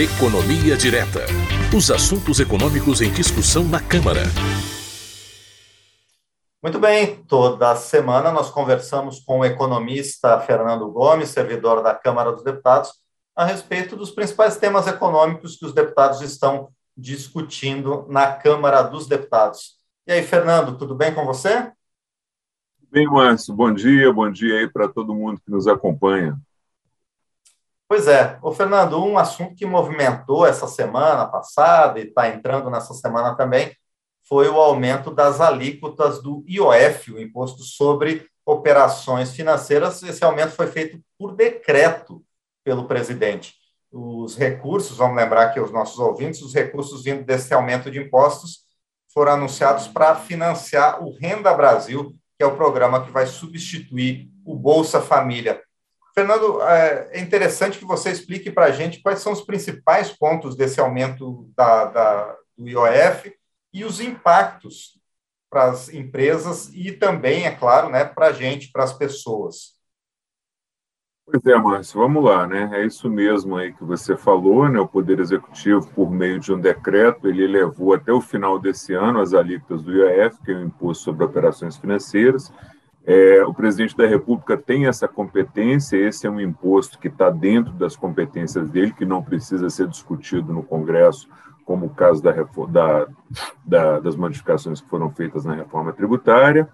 Economia Direta. Os assuntos econômicos em discussão na Câmara. Muito bem, toda semana nós conversamos com o economista Fernando Gomes, servidor da Câmara dos Deputados, a respeito dos principais temas econômicos que os deputados estão discutindo na Câmara dos Deputados. E aí, Fernando, tudo bem com você? Bem, Márcio, bom dia, bom dia aí para todo mundo que nos acompanha. Pois é, o Fernando, um assunto que movimentou essa semana passada e está entrando nessa semana também foi o aumento das alíquotas do IOF, o Imposto sobre Operações Financeiras. Esse aumento foi feito por decreto pelo presidente. Os recursos, vamos lembrar aqui os nossos ouvintes, os recursos vindo desse aumento de impostos foram anunciados para financiar o Renda Brasil, que é o programa que vai substituir o Bolsa Família. Fernando, é, é interessante que você explique para a gente quais são os principais pontos desse aumento da, da, do IOF e os impactos para as empresas e também, é claro, né, para a gente, para as pessoas. Pois é, Márcio, vamos lá, né? É isso mesmo aí que você falou, né? O Poder Executivo, por meio de um decreto, ele elevou até o final desse ano as alíquotas do IOF, que é o Imposto sobre Operações Financeiras, é, o presidente da República tem essa competência, esse é um imposto que está dentro das competências dele, que não precisa ser discutido no Congresso, como o caso da, da, da, das modificações que foram feitas na reforma tributária.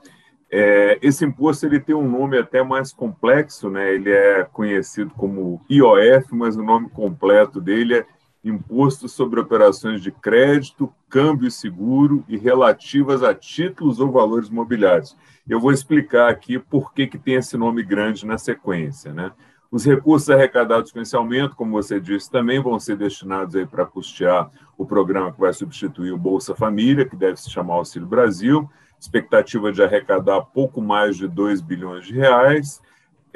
É, esse imposto ele tem um nome até mais complexo, né? ele é conhecido como IOF, mas o nome completo dele é Imposto sobre Operações de Crédito, Câmbio Seguro e relativas a títulos ou valores mobiliários. Eu vou explicar aqui por que, que tem esse nome grande na sequência. Né? Os recursos arrecadados com esse aumento, como você disse, também vão ser destinados aí para custear o programa que vai substituir o Bolsa Família, que deve se chamar Auxílio Brasil, expectativa de arrecadar pouco mais de 2 bilhões de reais,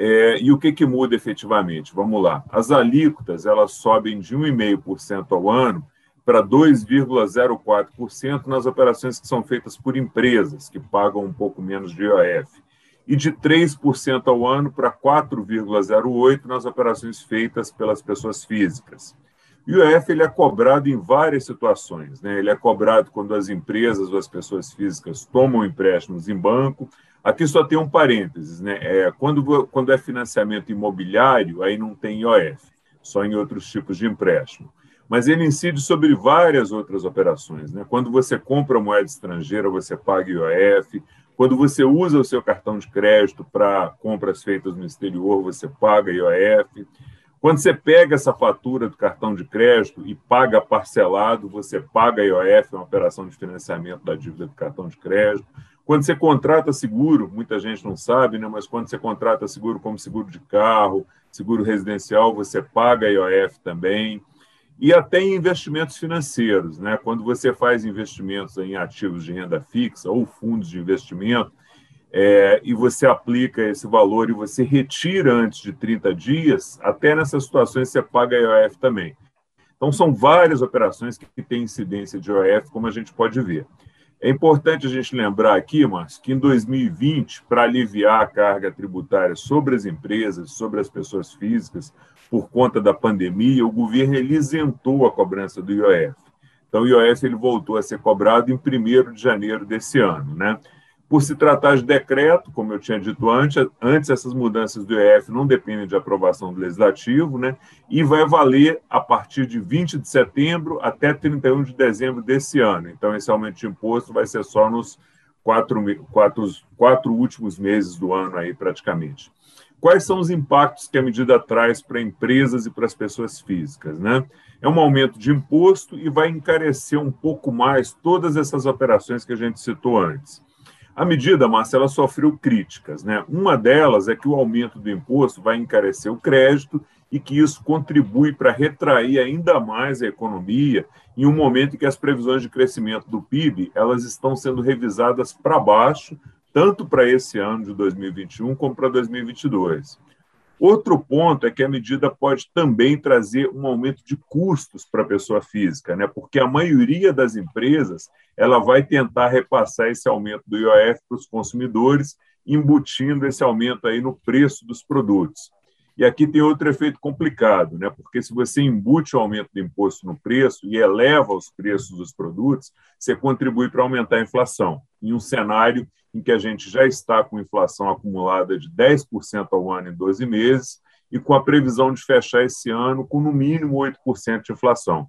é, e o que, que muda efetivamente? Vamos lá. As alíquotas elas sobem de 1,5% ao ano para 2,04% nas operações que são feitas por empresas, que pagam um pouco menos de IOF, e de 3% ao ano para 4,08% nas operações feitas pelas pessoas físicas. O IOF ele é cobrado em várias situações. Né? Ele é cobrado quando as empresas ou as pessoas físicas tomam empréstimos em banco, Aqui só tem um parênteses, né? É, quando, quando é financiamento imobiliário, aí não tem IOF, só em outros tipos de empréstimo. Mas ele incide sobre várias outras operações. Né? Quando você compra moeda estrangeira, você paga IOF. Quando você usa o seu cartão de crédito para compras feitas no exterior, você paga IOF. Quando você pega essa fatura do cartão de crédito e paga parcelado, você paga IOF, é uma operação de financiamento da dívida do cartão de crédito. Quando você contrata seguro, muita gente não sabe, né? mas quando você contrata seguro como seguro de carro, seguro residencial, você paga IOF também. E até em investimentos financeiros, né? quando você faz investimentos em ativos de renda fixa ou fundos de investimento, é, e você aplica esse valor e você retira antes de 30 dias, até nessas situações você paga IOF também. Então, são várias operações que têm incidência de IOF, como a gente pode ver. É importante a gente lembrar aqui, Márcio, que em 2020, para aliviar a carga tributária sobre as empresas, sobre as pessoas físicas, por conta da pandemia, o governo isentou a cobrança do IOF. Então, o IOF ele voltou a ser cobrado em 1 de janeiro desse ano. Né? Por se tratar de decreto, como eu tinha dito antes, antes essas mudanças do IEF não dependem de aprovação do legislativo, né? E vai valer a partir de 20 de setembro até 31 de dezembro desse ano. Então, esse aumento de imposto vai ser só nos quatro, quatro, quatro últimos meses do ano aí, praticamente. Quais são os impactos que a medida traz para empresas e para as pessoas físicas, né? É um aumento de imposto e vai encarecer um pouco mais todas essas operações que a gente citou antes. A medida, Marcela, sofreu críticas. Né? Uma delas é que o aumento do imposto vai encarecer o crédito e que isso contribui para retrair ainda mais a economia em um momento em que as previsões de crescimento do PIB elas estão sendo revisadas para baixo, tanto para esse ano de 2021 como para 2022. Outro ponto é que a medida pode também trazer um aumento de custos para a pessoa física, né? porque a maioria das empresas ela vai tentar repassar esse aumento do IOF para os consumidores, embutindo esse aumento aí no preço dos produtos. E aqui tem outro efeito complicado, né? porque se você embute o aumento do imposto no preço e eleva os preços dos produtos, você contribui para aumentar a inflação, em um cenário em que a gente já está com inflação acumulada de 10% ao ano em 12 meses e com a previsão de fechar esse ano com no mínimo 8% de inflação.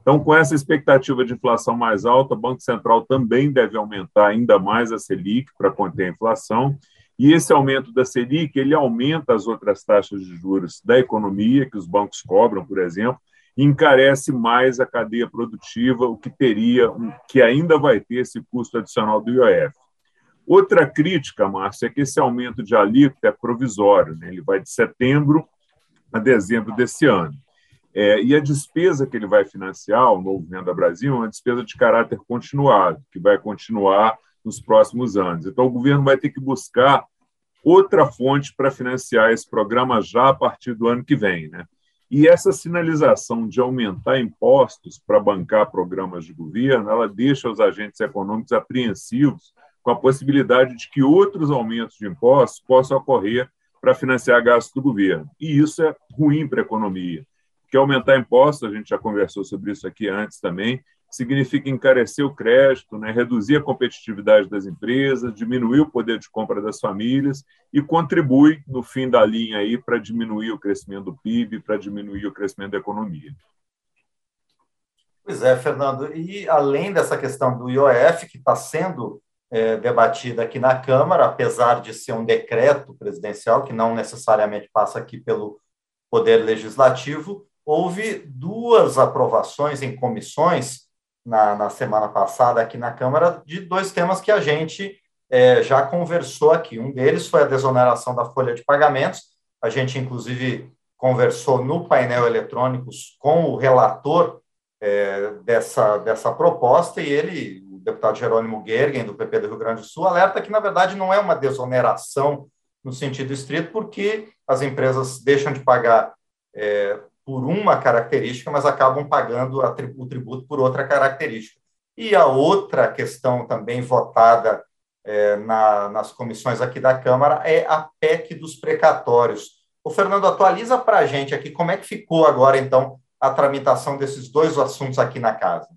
Então, com essa expectativa de inflação mais alta, o Banco Central também deve aumentar ainda mais a Selic para conter a inflação. E esse aumento da Selic, ele aumenta as outras taxas de juros da economia, que os bancos cobram, por exemplo, e encarece mais a cadeia produtiva, o que teria, que ainda vai ter esse custo adicional do IOF. Outra crítica, Márcia, é que esse aumento de alíquota é provisório, né? ele vai de setembro a dezembro desse ano. É, e a despesa que ele vai financiar, o Novo Venda Brasil, é uma despesa de caráter continuado, que vai continuar nos próximos anos. Então, o governo vai ter que buscar outra fonte para financiar esse programa já a partir do ano que vem. Né? E essa sinalização de aumentar impostos para bancar programas de governo, ela deixa os agentes econômicos apreensivos com a possibilidade de que outros aumentos de impostos possam ocorrer para financiar gastos do governo. E isso é ruim para a economia que aumentar impostos, a gente já conversou sobre isso aqui antes também, significa encarecer o crédito, né, reduzir a competitividade das empresas, diminuir o poder de compra das famílias e contribui, no fim da linha, aí para diminuir o crescimento do PIB, para diminuir o crescimento da economia. Pois é, Fernando. E além dessa questão do IOF, que está sendo é, debatida aqui na Câmara, apesar de ser um decreto presidencial, que não necessariamente passa aqui pelo Poder Legislativo, houve duas aprovações em comissões na, na semana passada aqui na Câmara de dois temas que a gente é, já conversou aqui. Um deles foi a desoneração da folha de pagamentos. A gente, inclusive, conversou no painel eletrônicos com o relator é, dessa, dessa proposta e ele, deputado Jerônimo Gergen, do PP do Rio Grande do Sul, alerta que, na verdade, não é uma desoneração no sentido estrito, porque as empresas deixam de pagar é, por uma característica, mas acabam pagando o tributo por outra característica. E a outra questão também votada é, na, nas comissões aqui da Câmara é a PEC dos precatórios. O Fernando, atualiza para a gente aqui como é que ficou agora, então, a tramitação desses dois assuntos aqui na casa.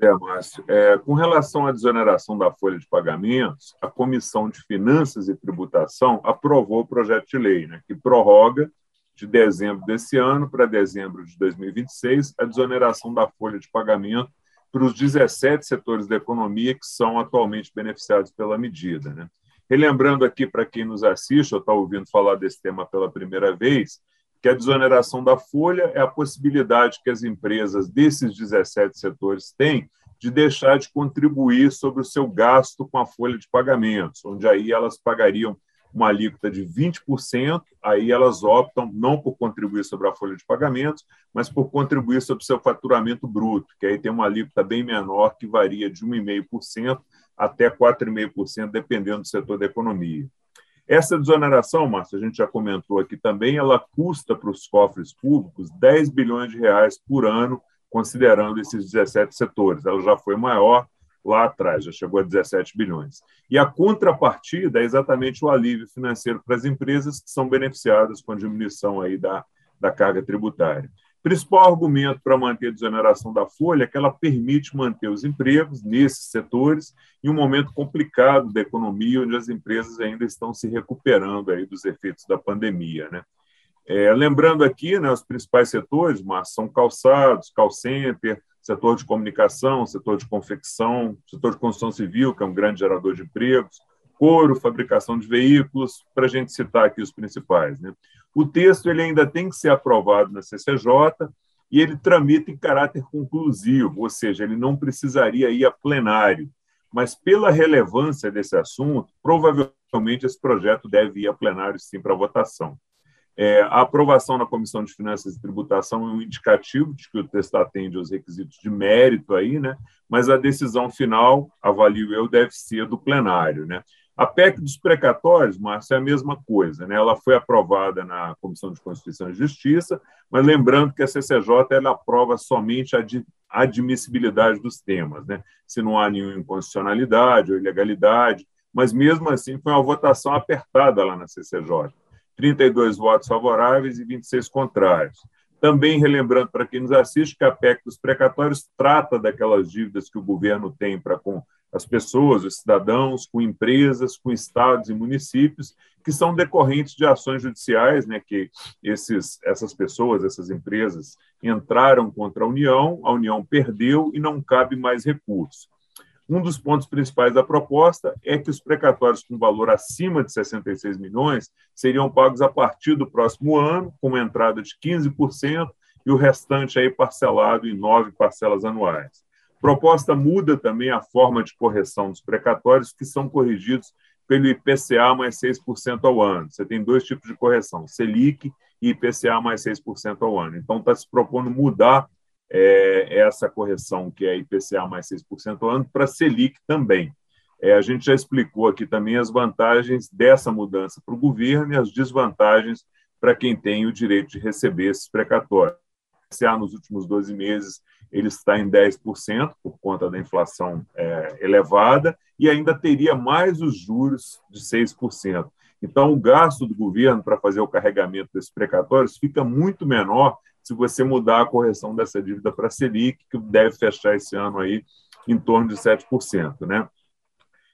É, Márcio. É, com relação à desoneração da folha de pagamentos, a Comissão de Finanças e Tributação aprovou o projeto de lei, né, que prorroga de dezembro desse ano para dezembro de 2026 a desoneração da folha de pagamento para os 17 setores da economia que são atualmente beneficiados pela medida. Né? Relembrando aqui para quem nos assiste ou está ouvindo falar desse tema pela primeira vez, que a desoneração da folha é a possibilidade que as empresas desses 17 setores têm de deixar de contribuir sobre o seu gasto com a folha de pagamentos, onde aí elas pagariam uma alíquota de 20%, aí elas optam não por contribuir sobre a folha de pagamentos, mas por contribuir sobre o seu faturamento bruto, que aí tem uma alíquota bem menor, que varia de 1,5% até 4,5%, dependendo do setor da economia. Essa desoneração, Márcio, a gente já comentou aqui também, ela custa para os cofres públicos 10 bilhões de reais por ano, considerando esses 17 setores. Ela já foi maior lá atrás, já chegou a 17 bilhões. E a contrapartida é exatamente o alívio financeiro para as empresas que são beneficiadas com a diminuição aí da, da carga tributária. Principal argumento para manter a desoneração da folha é que ela permite manter os empregos nesses setores em um momento complicado da economia, onde as empresas ainda estão se recuperando aí dos efeitos da pandemia. Né? É, lembrando aqui, né, os principais setores, mas são calçados, call center, setor de comunicação, setor de confecção, setor de construção civil, que é um grande gerador de empregos, couro, fabricação de veículos, para a gente citar aqui os principais. Né? O texto ele ainda tem que ser aprovado na CCJ e ele tramita em caráter conclusivo, ou seja, ele não precisaria ir a plenário, mas pela relevância desse assunto, provavelmente esse projeto deve ir a plenário sim para votação. É, a aprovação na Comissão de Finanças e Tributação é um indicativo de que o texto atende aos requisitos de mérito aí, né? mas a decisão final, avalio eu, deve ser do plenário. Né? A PEC dos precatórios, Márcio, é a mesma coisa. Né? Ela foi aprovada na Comissão de Constituição e Justiça, mas lembrando que a CCJ ela aprova somente a admissibilidade dos temas, né? se não há nenhuma inconstitucionalidade ou ilegalidade, mas mesmo assim foi uma votação apertada lá na CCJ 32 votos favoráveis e 26 contrários. Também relembrando para quem nos assiste que a PEC dos precatórios trata daquelas dívidas que o governo tem para com as pessoas, os cidadãos, com empresas, com estados e municípios, que são decorrentes de ações judiciais, né, que esses, essas pessoas, essas empresas entraram contra a União, a União perdeu e não cabe mais recurso. Um dos pontos principais da proposta é que os precatórios com valor acima de 66 milhões seriam pagos a partir do próximo ano, com entrada de 15%, e o restante aí parcelado em nove parcelas anuais. Proposta muda também a forma de correção dos precatórios, que são corrigidos pelo IPCA mais 6% ao ano. Você tem dois tipos de correção, Selic e IPCA mais 6% ao ano. Então, está se propondo mudar é, essa correção, que é IPCA mais 6% ao ano, para Selic também. É, a gente já explicou aqui também as vantagens dessa mudança para o governo e as desvantagens para quem tem o direito de receber esses precatórios. IPCA nos últimos 12 meses ele está em 10% por conta da inflação é, elevada e ainda teria mais os juros de 6%. Então, o gasto do governo para fazer o carregamento desses precatórios fica muito menor se você mudar a correção dessa dívida para a Selic, que deve fechar esse ano aí em torno de 7%. Né?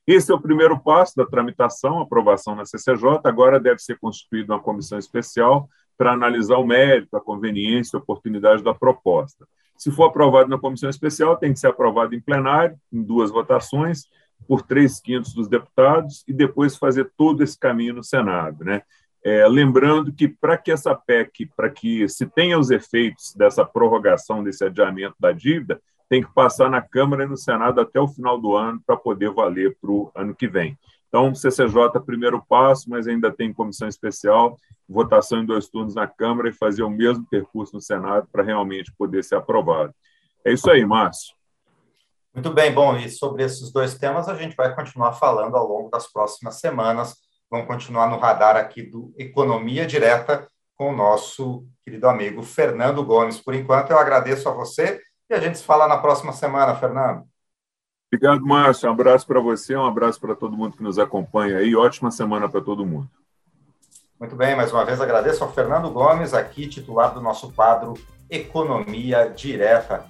Esse é o primeiro passo da tramitação, aprovação na CCJ. Agora deve ser constituída uma comissão especial para analisar o mérito, a conveniência a oportunidade da proposta. Se for aprovado na comissão especial, tem que ser aprovado em plenário, em duas votações, por três quintos dos deputados, e depois fazer todo esse caminho no Senado. Né? É, lembrando que para que essa PEC, para que se tenha os efeitos dessa prorrogação, desse adiamento da dívida, tem que passar na Câmara e no Senado até o final do ano para poder valer para o ano que vem. Então, CCJ, primeiro passo, mas ainda tem comissão especial, votação em dois turnos na Câmara e fazer o mesmo percurso no Senado para realmente poder ser aprovado. É isso aí, Márcio. Muito bem, bom, e sobre esses dois temas a gente vai continuar falando ao longo das próximas semanas vamos continuar no radar aqui do Economia Direta com o nosso querido amigo Fernando Gomes. Por enquanto, eu agradeço a você e a gente se fala na próxima semana, Fernando. Obrigado, Márcio. Um abraço para você, um abraço para todo mundo que nos acompanha aí. Ótima semana para todo mundo. Muito bem, mais uma vez agradeço ao Fernando Gomes, aqui titular do nosso quadro Economia Direta.